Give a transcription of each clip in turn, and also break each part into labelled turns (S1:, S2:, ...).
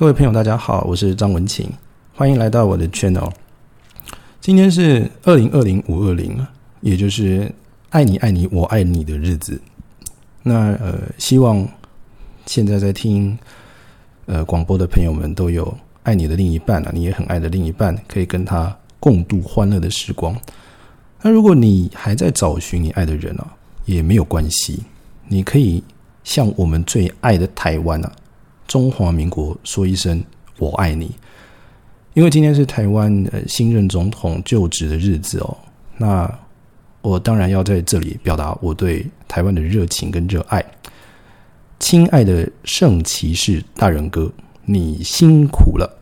S1: 各位朋友，大家好，我是张文琴，欢迎来到我的 channel。今天是二零二零五二零，也就是爱你爱你我爱你的日子。那呃，希望现在在听呃广播的朋友们都有爱你的另一半啊，你也很爱的另一半，可以跟他共度欢乐的时光。那如果你还在找寻你爱的人啊，也没有关系，你可以向我们最爱的台湾啊。中华民国说一声“我爱你”，因为今天是台湾呃新任总统就职的日子哦。那我当然要在这里表达我对台湾的热情跟热爱。亲爱的圣骑士大人哥，你辛苦了！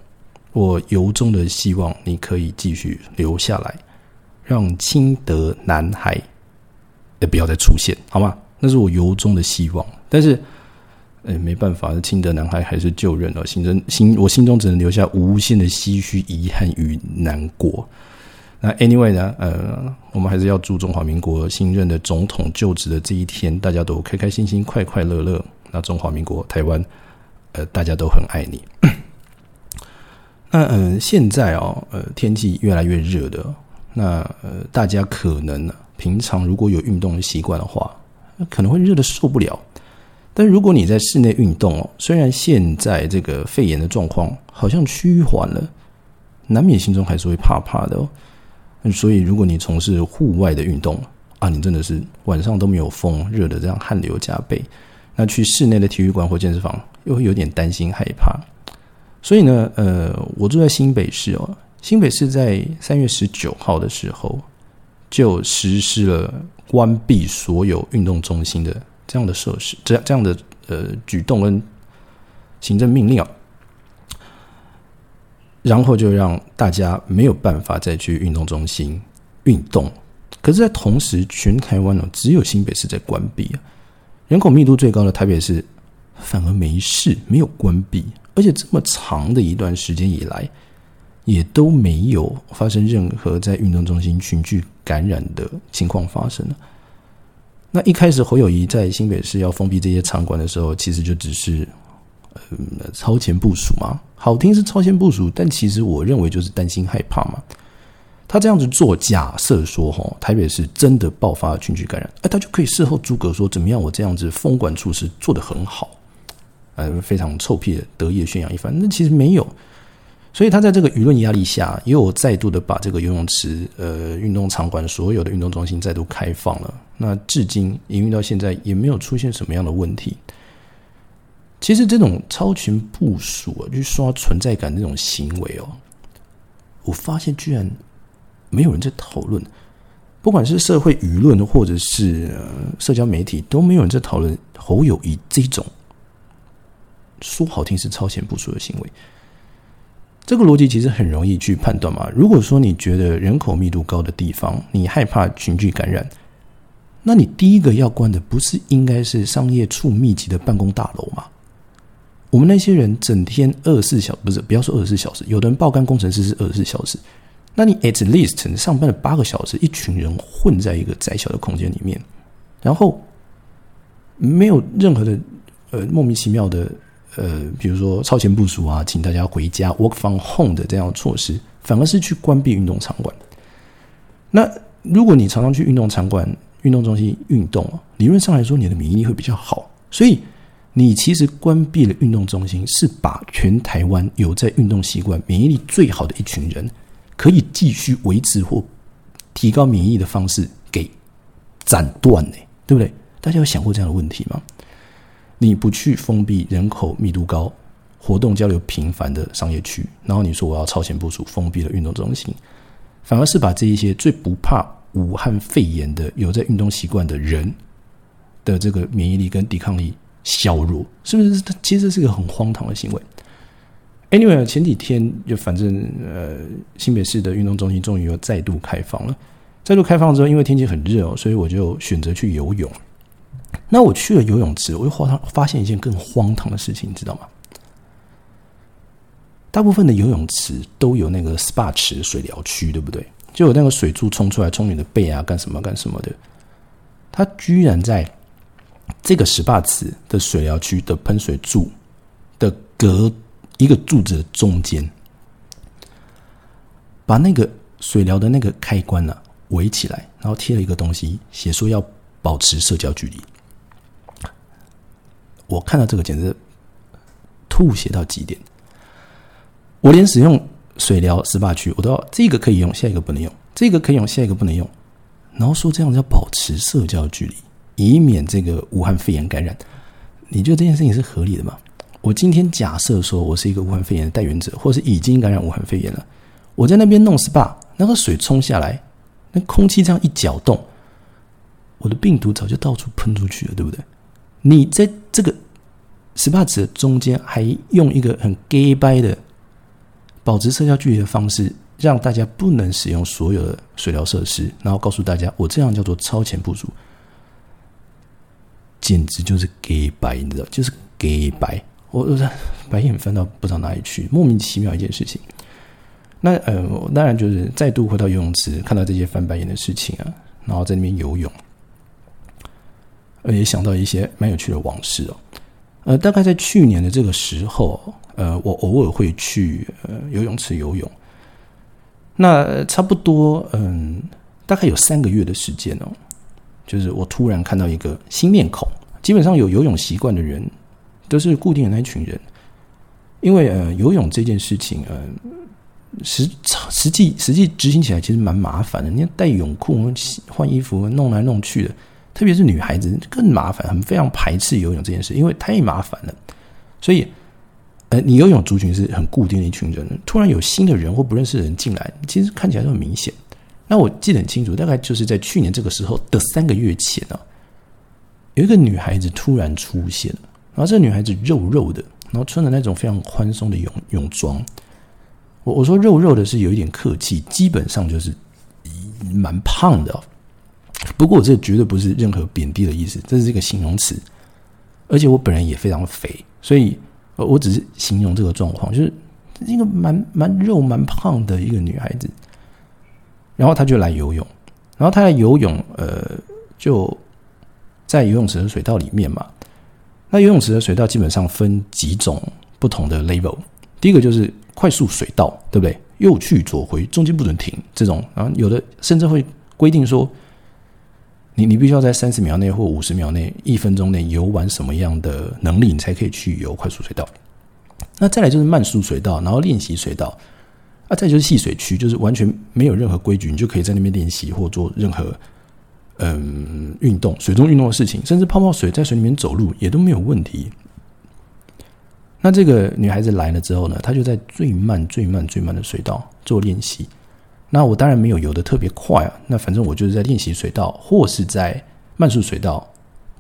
S1: 我由衷的希望你可以继续留下来，让清德男孩也不要再出现，好吗？那是我由衷的希望，但是。哎，没办法，清德男孩还是就任了。心中心，我心中只能留下无限的唏嘘、遗憾与难过。那 anyway 呢？呃，我们还是要祝中华民国新任的总统就职的这一天，大家都开开心心、快快乐乐。那中华民国台湾，呃，大家都很爱你。那嗯，现在哦，呃，天气越来越热的，那呃，大家可能平常如果有运动的习惯的话，可能会热的受不了。但如果你在室内运动哦，虽然现在这个肺炎的状况好像趋缓了，难免心中还是会怕怕的哦。所以如果你从事户外的运动啊，你真的是晚上都没有风，热的这样汗流浃背，那去室内的体育馆或健身房又会有点担心害怕。所以呢，呃，我住在新北市哦，新北市在三月十九号的时候就实施了关闭所有运动中心的。这样的设施，这样这样的呃举动跟行政命令啊，然后就让大家没有办法再去运动中心运动。可是，在同时，全台湾呢，只有新北市在关闭啊，人口密度最高的台北市反而没事，没有关闭，而且这么长的一段时间以来，也都没有发生任何在运动中心群聚感染的情况发生了。那一开始侯友谊在新北市要封闭这些场馆的时候，其实就只是嗯超前部署嘛，好听是超前部署，但其实我认为就是担心害怕嘛。他这样子做，假设说哈台北市真的爆发群聚感染，哎，他就可以事后诸葛说怎么样，我这样子封管措施做得很好，呃，非常臭屁的得意的宣扬一番。那其实没有。所以他在这个舆论压力下，又再度的把这个游泳池、呃运动场馆所有的运动中心再度开放了。那至今营运到现在也没有出现什么样的问题。其实这种超群部署啊，去刷存在感这种行为哦，我发现居然没有人在讨论，不管是社会舆论或者是社交媒体，都没有人在讨论侯友谊这种说好听是超前部署的行为。这个逻辑其实很容易去判断嘛。如果说你觉得人口密度高的地方，你害怕群聚感染，那你第一个要关的不是应该是商业处密集的办公大楼吗？我们那些人整天二十四小不是不要说二十四小时，有的人报干工程师是二十四小时，那你 at least 上班了八个小时，一群人混在一个窄小的空间里面，然后没有任何的呃莫名其妙的。呃，比如说超前部署啊，请大家回家 work from home 的这样措施，反而是去关闭运动场馆。那如果你常常去运动场馆、运动中心运动啊理论上来说，你的免疫力会比较好。所以你其实关闭了运动中心，是把全台湾有在运动习惯、免疫力最好的一群人，可以继续维持或提高免疫力的方式给斩断呢？对不对？大家有想过这样的问题吗？你不去封闭人口密度高、活动交流频繁的商业区，然后你说我要超前部署封闭的运动中心，反而是把这一些最不怕武汉肺炎的、有在运动习惯的人的这个免疫力跟抵抗力削弱，是不是？其实是个很荒唐的行为。Anyway，前几天就反正呃，新北市的运动中心终于又再度开放了。再度开放之后，因为天气很热哦，所以我就选择去游泳。那我去了游泳池，我又荒发现一件更荒唐的事情，你知道吗？大部分的游泳池都有那个 SPA 池水疗区，对不对？就有那个水柱冲出来冲你的背啊，干什么干什么的。它居然在这个 SPA 池的水疗区的喷水柱的隔一个柱子的中间，把那个水疗的那个开关呢围起来，然后贴了一个东西，写说要保持社交距离。我看到这个简直吐血到极点。我连使用水疗 SPA 区，我都要这个可以用，下一个不能用；这个可以用，下一个不能用。然后说这样子要保持社交距离，以免这个武汉肺炎感染。你觉得这件事情是合理的吗？我今天假设说我是一个武汉肺炎的带源者，或是已经感染武汉肺炎了，我在那边弄 SPA，那个水冲下来，那空气这样一搅动，我的病毒早就到处喷出去了，对不对？你在这个 SPA 池的中间还用一个很 gay 掰的保持社交距离的方式，让大家不能使用所有的水疗设施，然后告诉大家我这样叫做超前部署，简直就是 gay 掰，你知道，就是 gay 掰。我我白眼翻到不知道哪里去，莫名其妙一件事情。那呃，当然就是再度回到游泳池，看到这些翻白眼的事情啊，然后在那边游泳，呃也想到一些蛮有趣的往事哦。呃，大概在去年的这个时候，呃，我偶尔会去呃游泳池游泳。那差不多嗯，大概有三个月的时间哦，就是我突然看到一个新面孔，基本上有游泳习惯的人。都是固定的那一群人，因为呃，游泳这件事情，呃，实实际实际执行起来其实蛮麻烦的。你要带泳裤、换衣服、弄来弄去的，特别是女孩子更麻烦，很非常排斥游泳这件事，因为太麻烦了。所以，呃，你游泳族群是很固定的一群人，突然有新的人或不认识的人进来，其实看起来都很明显。那我记得很清楚，大概就是在去年这个时候的三个月前啊，有一个女孩子突然出现了。然后这个女孩子肉肉的，然后穿的那种非常宽松的泳泳装。我我说肉肉的是有一点客气，基本上就是蛮胖的。不过这绝对不是任何贬低的意思，这是一个形容词。而且我本人也非常肥，所以我只是形容这个状况，就是一个蛮蛮肉蛮胖的一个女孩子。然后她就来游泳，然后她来游泳，呃，就在游泳池的水道里面嘛。那游泳池的水道基本上分几种不同的 level，第一个就是快速水道，对不对？右去左回，中间不准停，这种，然后有的甚至会规定说，你你必须要在三十秒内或五十秒内、一分钟内游完什么样的能力，你才可以去游快速水道。那再来就是慢速水道，然后练习水道，啊，再就是戏水区，就是完全没有任何规矩，你就可以在那边练习或做任何。嗯，运动水中运动的事情，甚至泡泡水在水里面走路也都没有问题。那这个女孩子来了之后呢，她就在最慢、最慢、最慢的水道做练习。那我当然没有游的特别快啊，那反正我就是在练习水道或是在慢速水道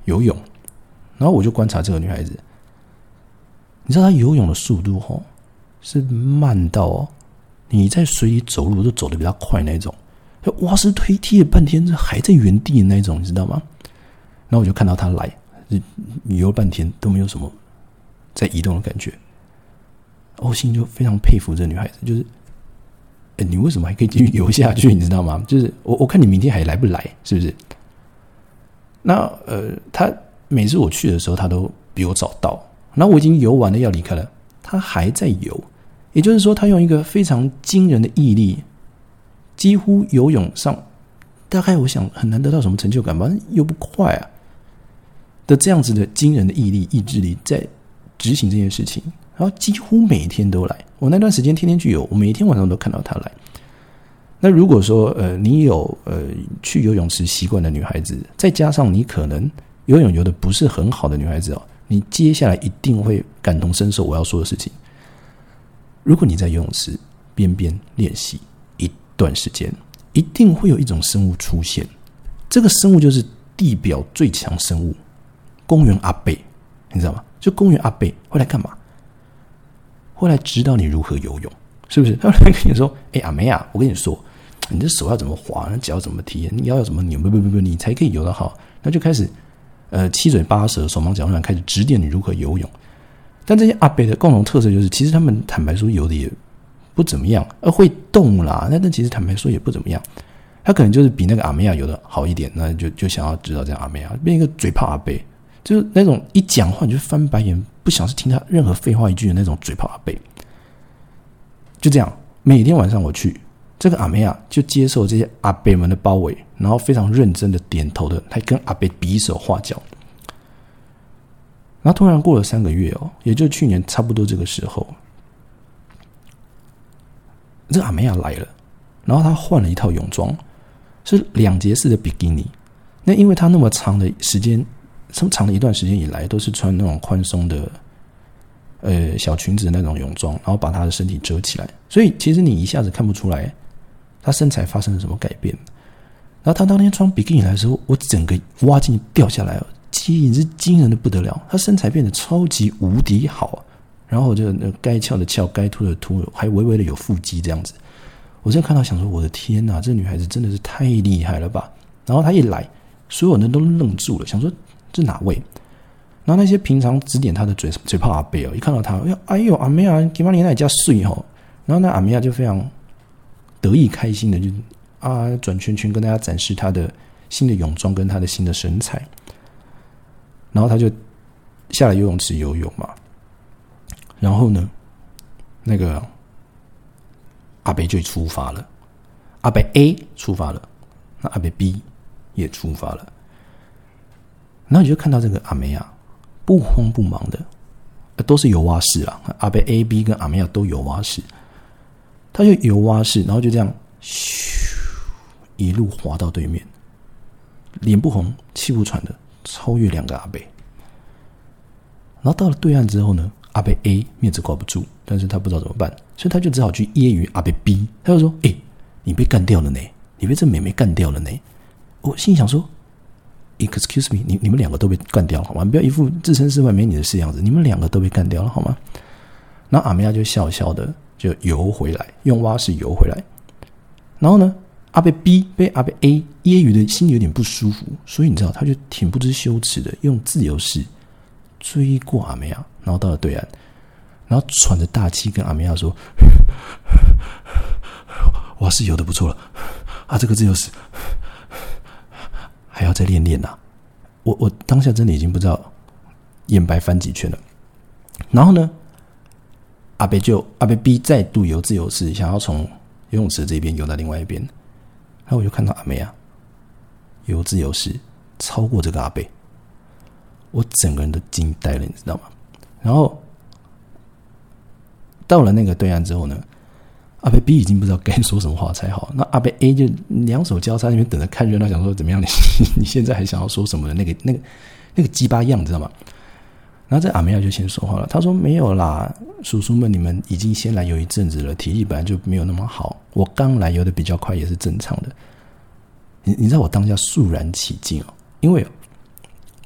S1: 游泳。然后我就观察这个女孩子，你知道她游泳的速度吼是慢到哦，你在水里走路都走的比较快那种。哇！是推踢了半天，还在原地的那种，你知道吗？然后我就看到她来，游了半天都没有什么在移动的感觉。我心就非常佩服这女孩子，就是，你为什么还可以继续游下去？你知道吗？就是我，我看你明天还来不来？是不是？那呃，他每次我去的时候，他都比我早到。那我已经游完了要离开了，他还在游。也就是说，他用一个非常惊人的毅力。几乎游泳上，大概我想很难得到什么成就感吧，又不快啊的这样子的惊人的毅力、意志力在执行这件事情，然后几乎每天都来。我那段时间天天去游，我每天晚上都看到他来。那如果说呃你有呃去游泳池习惯的女孩子，再加上你可能游泳游的不是很好的女孩子哦，你接下来一定会感同身受我要说的事情。如果你在游泳池边边练习一。段时间一定会有一种生物出现，这个生物就是地表最强生物——公园阿贝，你知道吗？就公园阿贝会来干嘛？会来指导你如何游泳，是不是？他会来跟你说：“哎，阿梅啊，我跟你说，你的手要怎么滑，脚怎么踢，你腰要怎么扭，不不不不，你才可以游得好。”那就开始呃七嘴八舌、手忙脚乱，开始指点你如何游泳。但这些阿贝的共同特色就是，其实他们坦白说游的也。不怎么样，而会动啦。那那其实坦白说也不怎么样。他可能就是比那个阿梅亚游的好一点，那就就想要知道这样阿梅亚变一个嘴炮阿贝，就是那种一讲话你就翻白眼，不想是听他任何废话一句的那种嘴炮阿贝。就这样，每天晚上我去，这个阿梅亚就接受这些阿贝们的包围，然后非常认真的点头的，还跟阿贝比手画脚。然后突然过了三个月哦，也就去年差不多这个时候，这阿梅亚来了，然后他换了一套泳装，是两节式的比基尼。那因为他那么长的时间，这么长的一段时间以来，都是穿那种宽松的，呃小裙子那种泳装，然后把她的身体遮起来，所以其实你一下子看不出来她身材发生了什么改变。然后她当天穿比基尼来的时候，我整个挖进去掉下来了，基因是惊人的不得了，她身材变得超级无敌好，然后就那该翘的翘，该凸的凸，还微微的有腹肌这样子。我现在看到想说，我的天哪，这女孩子真的是太厉害了吧！然后她一来。所有人都愣住了，想说这哪位？然后那些平常指点他的嘴嘴炮阿贝哦，一看到他，哎呦，哎呦，阿梅亚，给玛尼那家睡哦。然后那阿梅亚就非常得意开心的就啊转圈圈跟大家展示他的新的泳装跟他的新的身材。然后他就下来游泳池游泳嘛。然后呢，那个阿北就出发了，阿北 A 出发了，那阿北 B。也出发了，然后你就看到这个阿梅亚不慌不忙的，都是游蛙式啊。阿贝 A、B 跟阿梅亚都游蛙式，他就游蛙式，然后就这样咻一路滑到对面，脸不红气不喘的超越两个阿贝。然后到了对岸之后呢，阿贝 A 面子挂不住，但是他不知道怎么办，所以他就只好去揶揄阿贝 B，他就说：“哎，你被干掉了呢，你被这美眉干掉了呢。”我心想说：“Excuse me，你你们两个都被干掉了好吗？不要一副置身事外没你的事样子。你们两个都被干掉了好吗？”然后阿梅亚就笑笑的就游回来，用蛙式游回来。然后呢，阿贝 B 被阿贝 A 揶揄的心里有点不舒服，所以你知道，他就挺不知羞耻的用自由式追过阿梅亚，然后到了对岸，然后喘着大气跟阿梅亚说：“ 蛙式游的不错了啊，这个自由式。”还要再练练呐！我我当下真的已经不知道眼白翻几圈了。然后呢，阿贝就阿贝 B 再度游自由式，想要从游泳池这边游到另外一边。然后我就看到阿梅啊游自由式超过这个阿贝，我整个人都惊呆了，你知道吗？然后到了那个对岸之后呢？阿贝 B 已经不知道该说什么话才好，那阿贝 A 就两手交叉那边等着看热闹，想说怎么样？你 你现在还想要说什么的那个那个那个鸡巴样，知道吗？然后这阿梅亚就先说话了，他说：“没有啦，叔叔们，你们已经先来游一阵子了，体力本来就没有那么好。我刚来游的比较快，也是正常的。你你知道我当下肃然起敬哦，因为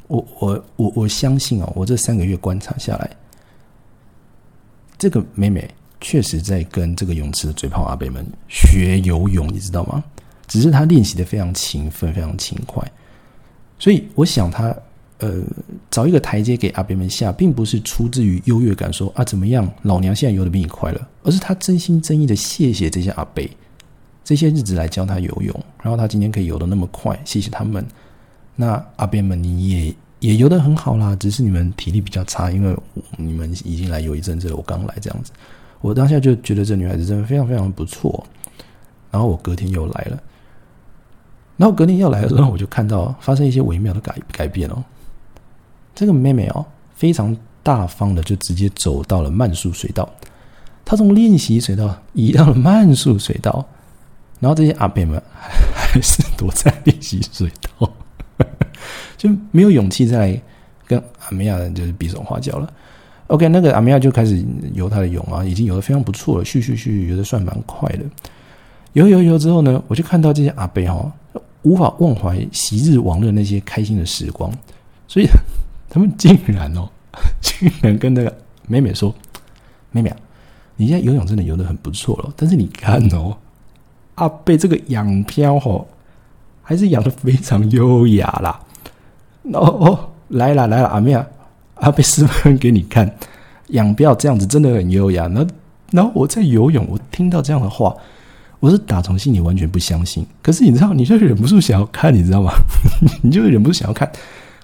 S1: 我我我我相信哦，我这三个月观察下来，这个美美。”确实在跟这个泳池的嘴炮阿北们学游泳，你知道吗？只是他练习的非常勤奋，非常勤快。所以我想他呃找一个台阶给阿北们下，并不是出自于优越感，说啊怎么样，老娘现在游的比你快了，而是他真心真意的谢谢这些阿北，这些日子来教他游泳，然后他今天可以游的那么快，谢谢他们。那阿北们你也也游的很好啦，只是你们体力比较差，因为你们已经来游一阵子了，我刚来这样子。我当下就觉得这女孩子真的非常非常不错，然后我隔天又来了，然后隔天要来的时候，我就看到发生一些微妙的改改变哦。这个妹妹哦，非常大方的就直接走到了慢速水道，她从练习水道移到了慢速水道，然后这些阿伯们还是躲在练习水道，就没有勇气再来跟阿梅亚人就是比手画脚了。OK，那个阿米亚就开始游他的泳啊，已经游的非常不错了，续续续游的算蛮快的。游游游之后呢，我就看到这些阿贝哈，无法忘怀昔日往日那些开心的时光，所以他们竟然哦，竟然跟那个美美说：“美美啊，你现在游泳真的游的很不错了，但是你看哦，阿贝这个仰漂哦，还是仰的非常优雅啦。”哦，来了来了，阿米亚。他被示范给你看，养不要这样子，真的很优雅。那然后我在游泳，我听到这样的话，我是打从心里完全不相信。可是你知道，你就忍不住想要看，你知道吗？你就忍不住想要看，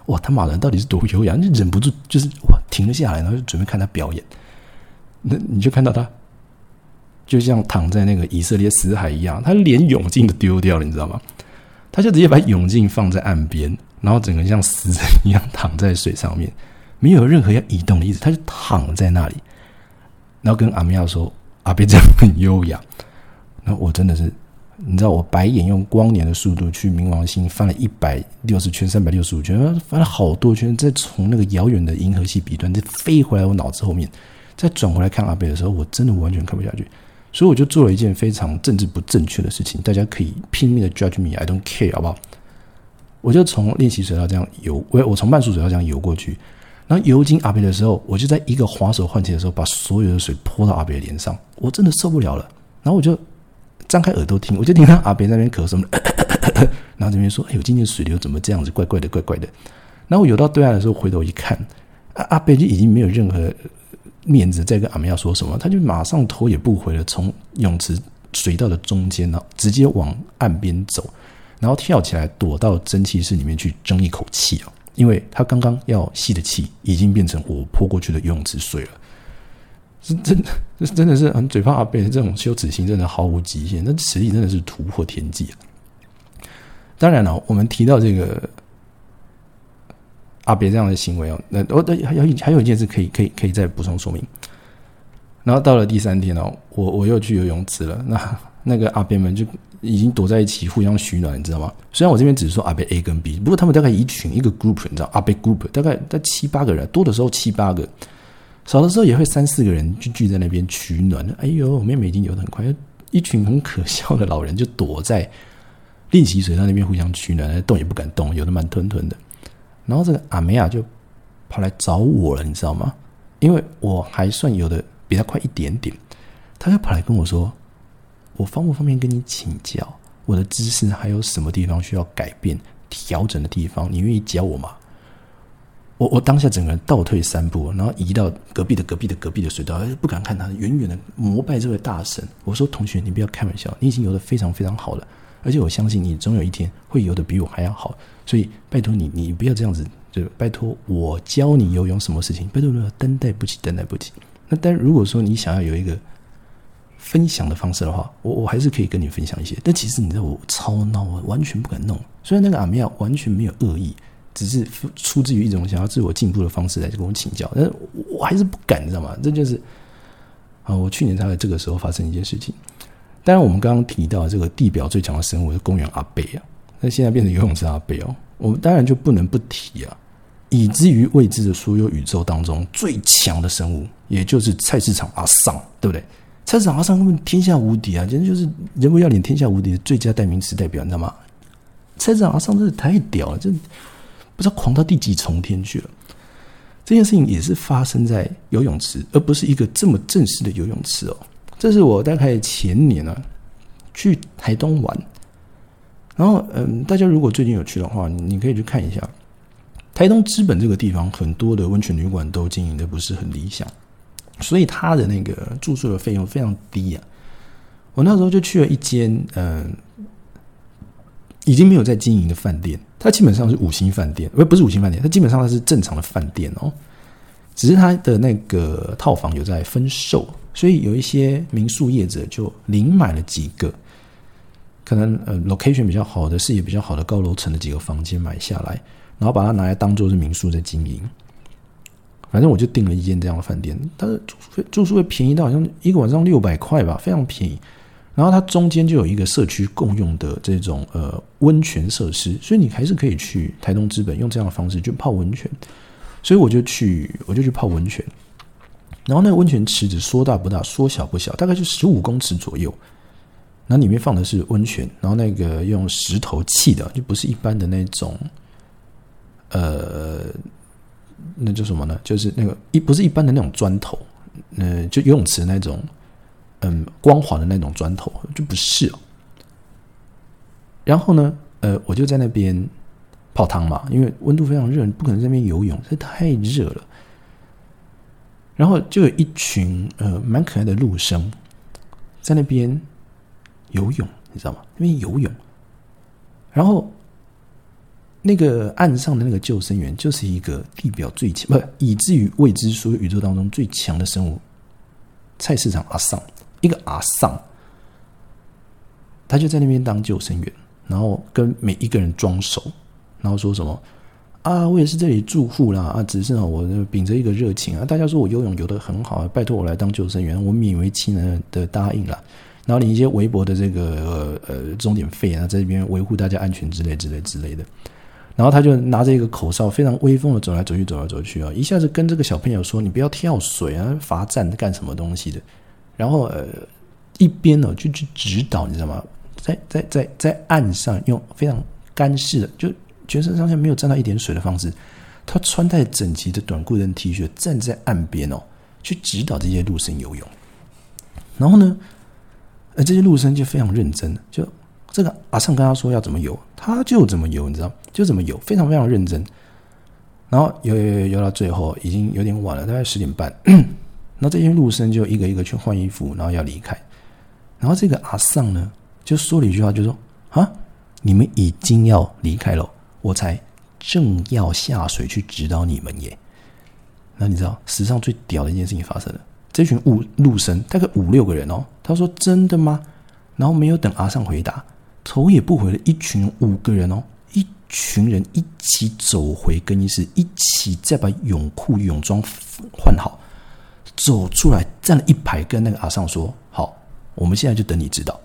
S1: 哇，他马人到底是多优雅？你忍不住就是哇停了下来，然后就准备看他表演。那你就看到他就像躺在那个以色列死海一样，他连泳镜都丢掉了，你知道吗？他就直接把泳镜放在岸边，然后整个像死人一样躺在水上面，没有任何要移动的意思，他就躺在那里，然后跟阿米亚说：“阿贝这样很优雅。”那我真的是，你知道，我白眼用光年的速度去冥王星翻了一百六十圈、三百六十五圈，翻了好多圈，再从那个遥远的银河系彼端再飞回来我脑子后面，再转回来看阿贝的时候，我真的完全看不下去。所以我就做了一件非常政治不正确的事情，大家可以拼命的 judge me，I don't care，好不好？我就从练习水道这样游，我我从慢速水道这样游过去，然后游进阿北的时候，我就在一个滑手换气的时候，把所有的水泼到阿北的脸上，我真的受不了了。然后我就张开耳朵听，我就听到阿北那边咳嗽，然后这边说：“哎呦，今天水流怎么这样子，怪怪的，怪怪的。”然后我游到对岸的时候，回头一看，阿阿北就已经没有任何。面子在跟阿梅亚说什么，他就马上头也不回的从泳池水道的中间呢，直接往岸边走，然后跳起来躲到蒸汽室里面去争一口气啊！因为他刚刚要吸的气已经变成我泼过去的游泳池水了，是真的，这真的是很嘴炮阿贝这种羞耻心，真的毫无极限，那实力真的是突破天际啊！当然了，我们提到这个。阿别这样的行为哦，那我的还有还有一件事可以可以可以再补充说明。然后到了第三天哦，我我又去游泳池了。那那个阿别们就已经躲在一起互相取暖，你知道吗？虽然我这边只是说阿贝 A 跟 B，不过他们大概一群一个 group，你知道阿贝 group 大概在七八个人，多的时候七八个，少的时候也会三四个人就聚在那边取暖。哎呦，我妹妹已经游得很快，一群很可笑的老人就躲在练习水道那边互相取暖，动也不敢动，游得慢吞吞的。然后这个阿梅亚就跑来找我了，你知道吗？因为我还算游的比他快一点点，他就跑来跟我说：“我方不方便跟你请教？我的姿势还有什么地方需要改变、调整的地方？你愿意教我吗？”我我当下整个人倒退三步，然后移到隔壁的隔壁的隔壁的水道，而不敢看他，远远的膜拜这位大神。我说：“同学，你不要开玩笑，你已经游的非常非常好了。”而且我相信你总有一天会游的比我还要好，所以拜托你，你不要这样子，就拜托我教你游泳什么事情，拜托你担待不起，担待不起。那但如果说你想要有一个分享的方式的话，我我还是可以跟你分享一些。但其实你知道我超孬，我完全不敢弄。虽然那个阿米亚完全没有恶意，只是出自于一种想要自我进步的方式来跟我请教，但是我还是不敢，你知道吗？这就是啊，我去年大概这个时候发生一件事情。当然，我们刚刚提到这个地表最强的生物是公园阿贝啊，那现在变成游泳池阿贝哦，我们当然就不能不提啊，以至于未知的所有宇宙当中最强的生物，也就是菜市场阿桑，对不对？菜市场阿桑根本天下无敌啊，简直就是人不要脸天下无敌的最佳代名词代表，你知道吗？菜市场阿桑真的太屌了，真不知道狂到第几重天去了。这件事情也是发生在游泳池，而不是一个这么正式的游泳池哦。这是我大概前年啊去台东玩，然后嗯，大家如果最近有去的话，你可以去看一下台东资本这个地方，很多的温泉旅馆都经营的不是很理想，所以他的那个住宿的费用非常低啊。我那时候就去了一间嗯，已经没有在经营的饭店，它基本上是五星饭店，不不是五星饭店，它基本上它是正常的饭店哦，只是它的那个套房有在分售。所以有一些民宿业者就临买了几个，可能呃 location 比较好的、视野比较好的高楼层的几个房间买下来，然后把它拿来当做是民宿在经营。反正我就订了一间这样的饭店，它的住宿住宿会便宜到好像一个晚上六百块吧，非常便宜。然后它中间就有一个社区共用的这种呃温泉设施，所以你还是可以去台东资本用这样的方式去泡温泉。所以我就去，我就去泡温泉。然后那个温泉池子说大不大，说小不小，大概就十五公尺左右。那里面放的是温泉，然后那个用石头砌的，就不是一般的那种，呃，那叫什么呢？就是那个一不是一般的那种砖头，呃，就游泳池那种，嗯，光滑的那种砖头，就不是。然后呢，呃，我就在那边泡汤嘛，因为温度非常热，你不可能在那边游泳，这太热了。然后就有一群呃蛮可爱的陆生，在那边游泳，你知道吗？那边游泳，然后那个岸上的那个救生员就是一个地表最强，不以至于未知所有宇宙当中最强的生物——菜市场阿桑。一个阿丧，他就在那边当救生员，然后跟每一个人装熟，然后说什么啊，我也是这里住户啦，啊，只是我秉着一个热情啊，大家说我游泳游得很好，拜托我来当救生员，我勉为其难的答应了，然后领一些微薄的这个呃钟点费啊，在这边维护大家安全之类之类之类的。然后他就拿着一个口哨，非常威风的走来走去，走来走去啊！一下子跟这个小朋友说：“你不要跳水啊，罚站干什么东西的。”然后呃，一边呢就去指导，你知道吗？在在在在岸上用非常干式的，就全身上下没有沾到一点水的方式，他穿戴整齐的短裤跟 T 恤，站在岸边哦，去指导这些陆生游泳。然后呢，呃，这些陆生就非常认真，就。这个阿尚跟他说要怎么游，他就怎么游，你知道，就怎么游，非常非常认真。然后游游游游到最后，已经有点晚了，大概十点半。那这些陆生就一个一个去换衣服，然后要离开。然后这个阿尚呢，就说了一句话，就说：“啊，你们已经要离开了，我才正要下水去指导你们耶。”那你知道史上最屌的一件事情发生了，这群陆陆生大概五六个人哦，他说：“真的吗？”然后没有等阿尚回答。头也不回的一群五个人哦，一群人一起走回更衣室，一起再把泳裤泳装换好，走出来站了一排，跟那个阿尚说：“好，我们现在就等你指导。”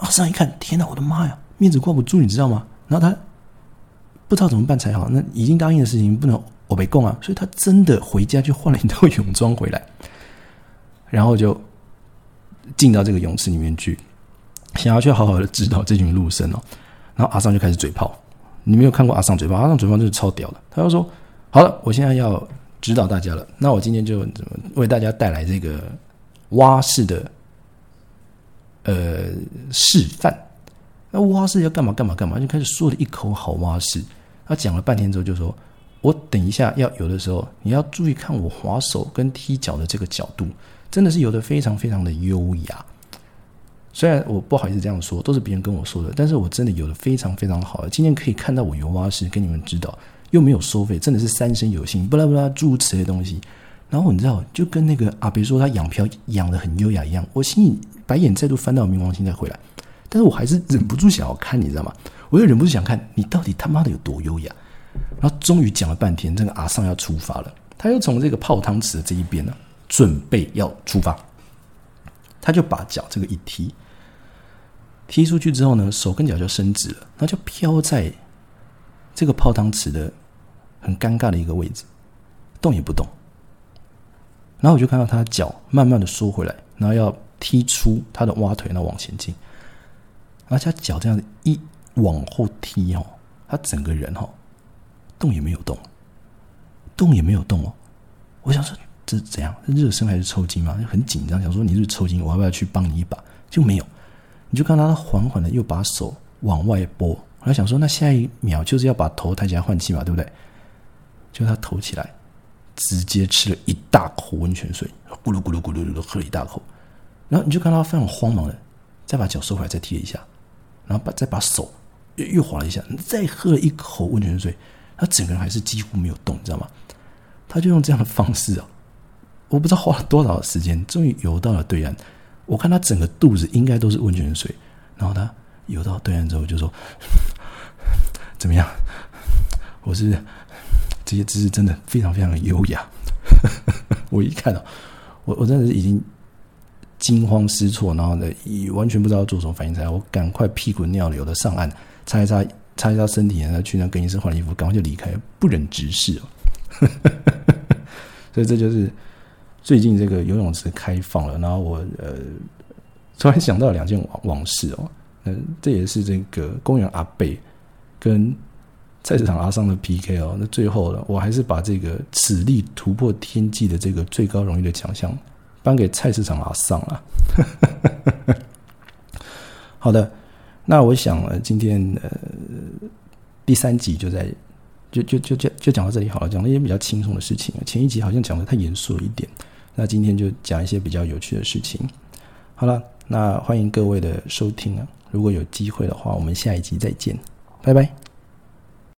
S1: 阿尚一看，天哪，我的妈呀，面子挂不住，你知道吗？然后他 不知道怎么办才好，那已经答应的事情不能我没供啊，所以他真的回家去换了一套泳装回来，然后就进到这个泳池里面去。想要去好好的指导这群陆生哦，然后阿尚就开始嘴炮。你没有看过阿尚嘴炮？阿尚嘴炮就是超屌的。他就说：“好了，我现在要指导大家了。那我今天就怎么为大家带来这个蛙式的呃示范。那蛙式要干嘛干嘛干嘛？就开始说了一口好蛙式。他讲了半天之后，就说：我等一下要游的时候，你要注意看我滑手跟踢脚的这个角度，真的是游的非常非常的优雅。”虽然我不好意思这样说，都是别人跟我说的，但是我真的游的非常非常好的。今天可以看到我游蛙式，跟你们指导，又没有收费，真的是三生有幸，不啦不啦诸如此类东西。然后你知道，就跟那个阿别说他养漂养的很优雅一样，我心里白眼再度翻到冥王星再回来，但是我还是忍不住想要看，你知道吗？我又忍不住想看你到底他妈的有多优雅。然后终于讲了半天，这个阿尚要出发了，他又从这个泡汤池的这一边呢，准备要出发，他就把脚这个一踢。踢出去之后呢，手跟脚就伸直了，那就飘在这个泡汤池的很尴尬的一个位置，动也不动。然后我就看到他脚慢慢的缩回来，然后要踢出他的蛙腿，然后往前进。而且他脚这样子一往后踢哦，他整个人哦动也没有动，动也没有动哦。我想说这是怎样？热身还是抽筋吗？很紧张，想说你是抽筋，我要不要去帮你一把？就没有。你就看他缓缓的又把手往外拨，我还想说，那下一秒就是要把头抬起来换气嘛，对不对？就他头起来，直接吃了一大口温泉水，咕噜咕噜咕噜咕噜喝了一大口，然后你就看他非常慌忙的，再把脚收回来，再踢一下，然后把再把手又又划了一下，再喝了一口温泉水，他整个人还是几乎没有动，你知道吗？他就用这样的方式啊，我不知道花了多少时间，终于游到了对岸。我看他整个肚子应该都是温泉水，然后他游到对岸之后就说：“ 怎么样？我是这些姿势真的非常非常的优雅。”我一看到，我我真的是已经惊慌失措，然后呢，完全不知道做什么反应才好。我赶快屁滚尿流的上岸，擦一擦，擦一擦身体，然后去那更衣室换衣服，赶快就离开，不忍直视。所以这就是。最近这个游泳池开放了，然后我呃 突然想到两件往往事哦，嗯，这也是这个公园阿贝跟菜市场阿桑的 PK 哦，那最后呢，我还是把这个此力突破天际的这个最高荣誉的奖项颁给菜市场阿桑了。好的，那我想呃今天呃第三集就在就就就就就讲到这里好了，讲了一些比较轻松的事情，前一集好像讲的太严肃了一点。那今天就讲一些比较有趣的事情。好了，那欢迎各位的收听啊！如果有机会的话，我们下一集再见，拜拜。